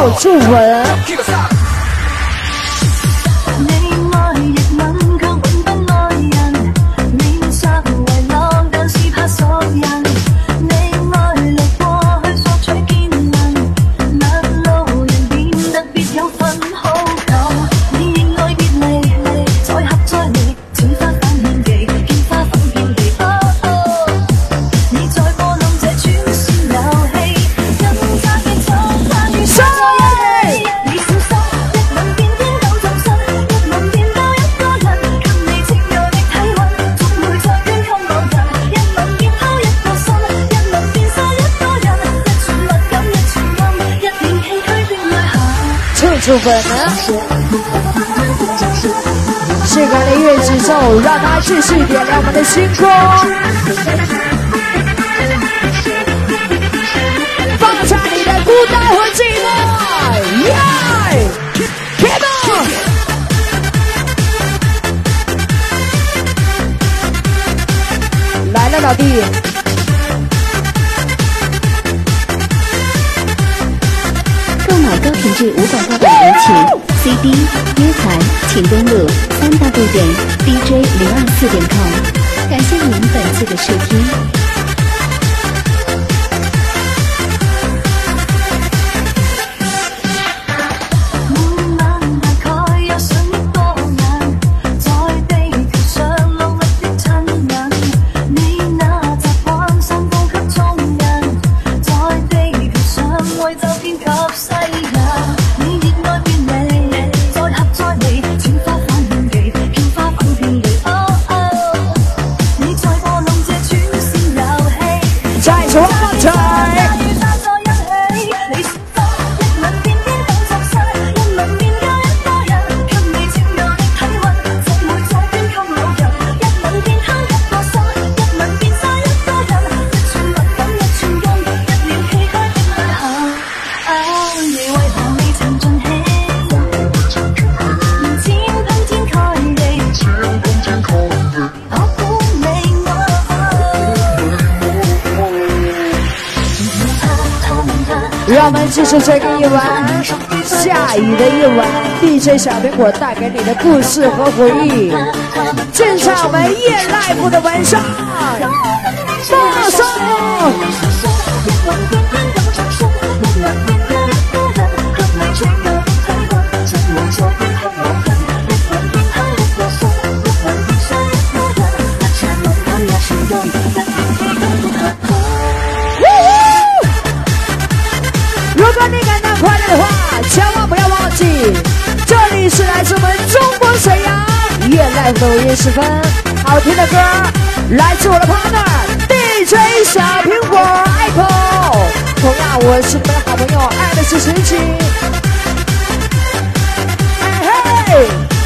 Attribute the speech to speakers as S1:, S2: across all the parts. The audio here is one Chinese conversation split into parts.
S1: 就住稳。部分呢？性感的乐节奏，让它继续点亮我们的星空。放下你的孤单和寂寞，耶！来了，老弟。
S2: 购买高品质无广告请 CD 约谈，请登录三 w 点 dj 零二四点 com。感谢您本次的收听。
S1: 是这个夜晚，下雨的夜晚，DJ 小苹果带给你的故事和回忆，进场我们夜 live 的晚上，放松。在抖音十分，好听的歌，来自我的 partner DJ 小苹果 Apple，同样我是你们的好朋友，爱的是神奇，嘿嘿。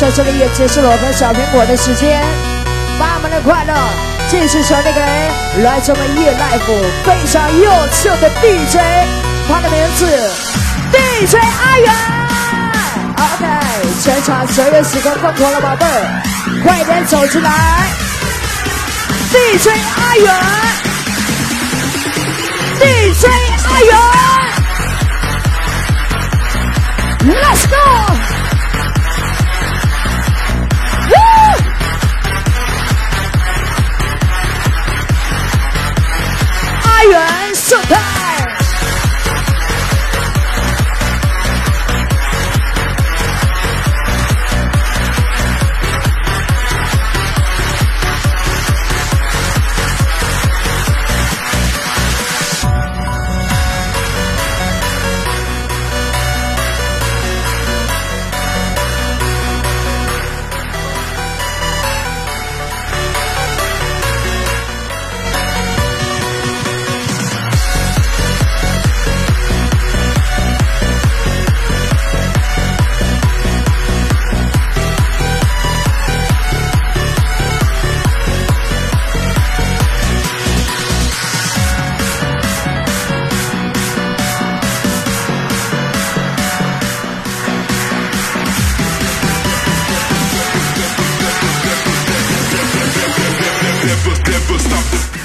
S1: 在这里也结束了我们小苹果的时间，把我们的快乐继续传递给来自我们夜 life 非常优秀的 DJ，他的名字 DJ 阿元。OK，全场所有喜欢疯狂的宝贝儿，快点走出来，DJ 阿元，DJ
S3: stop.
S4: this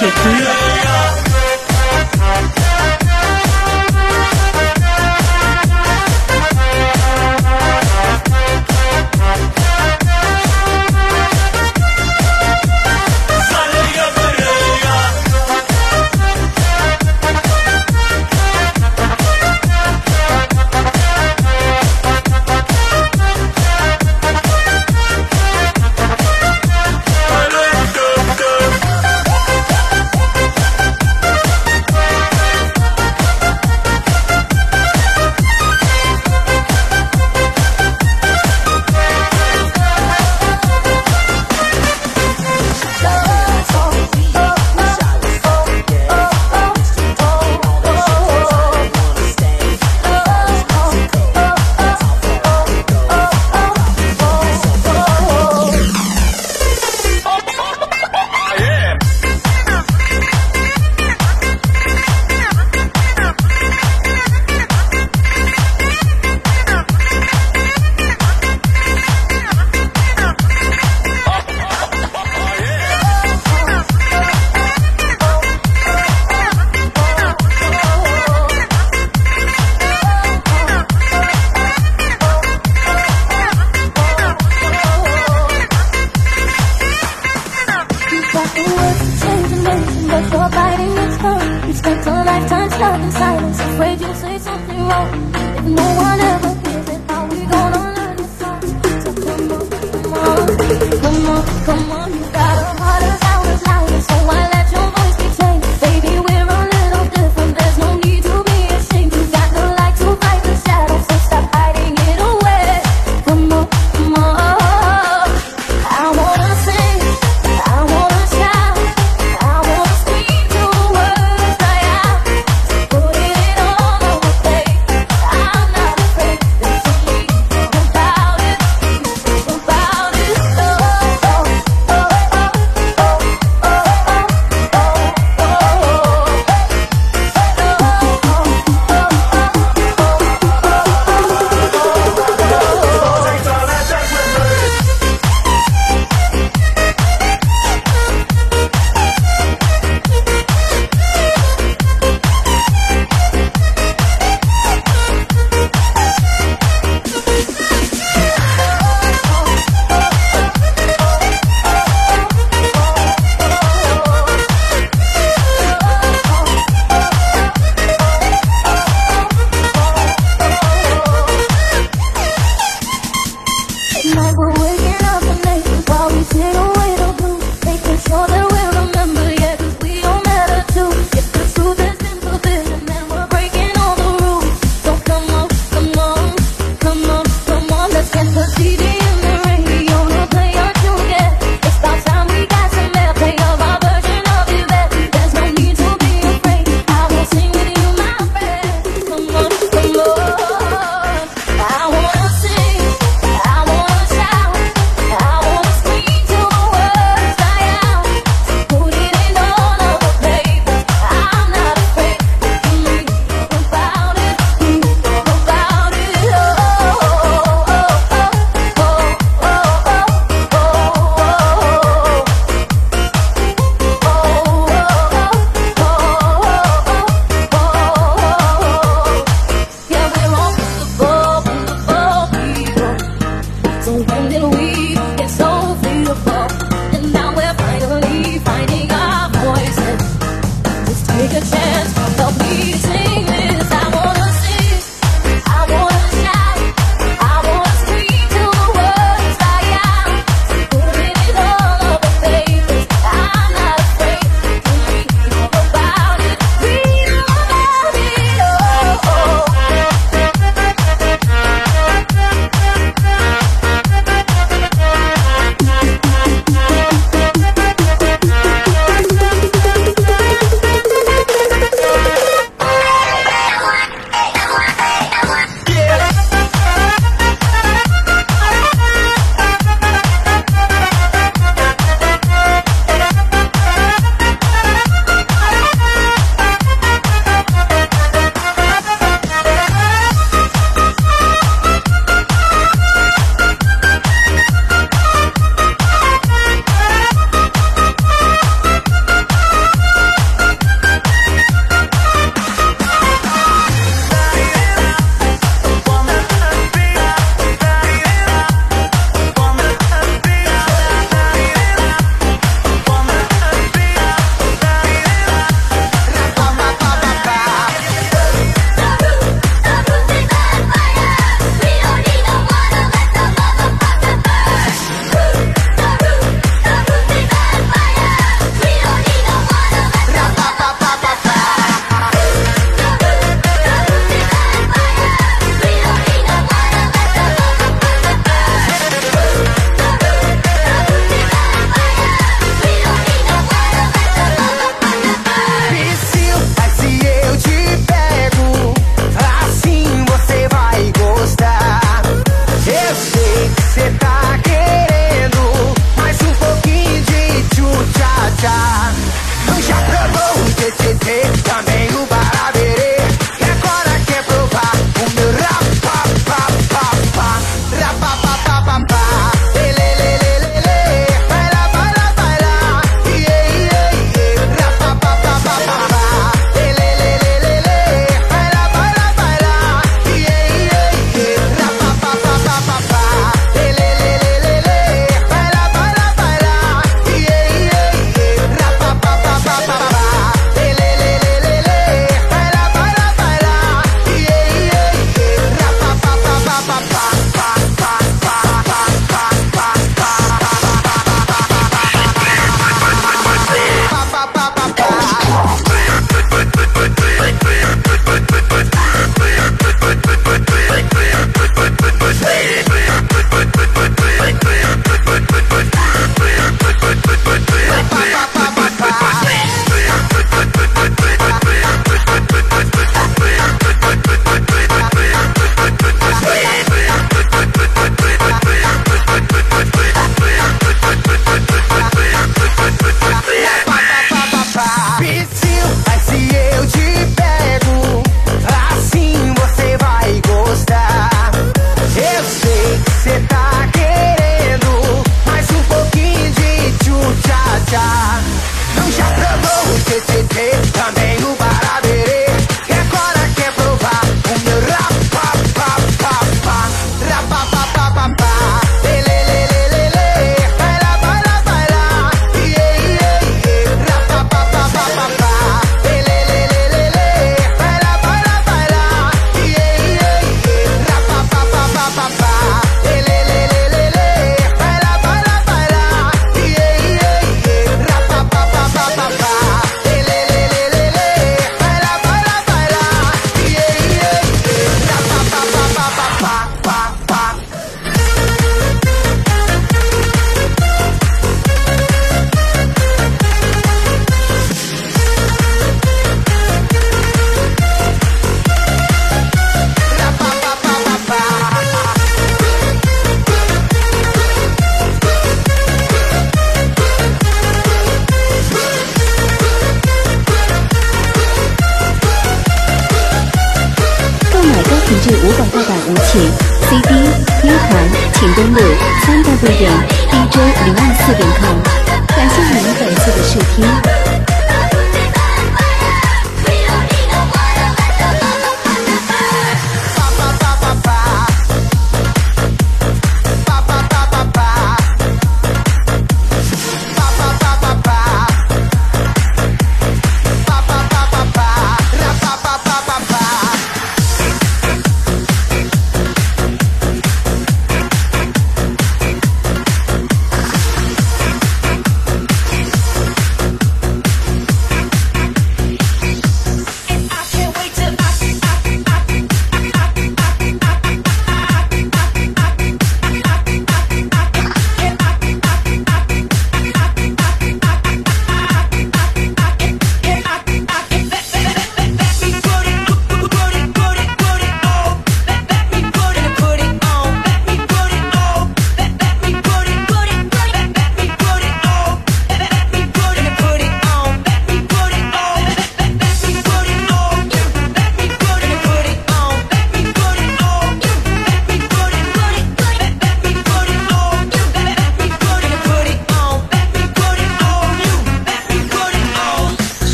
S5: Music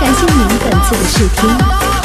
S5: 感谢您本次的试听。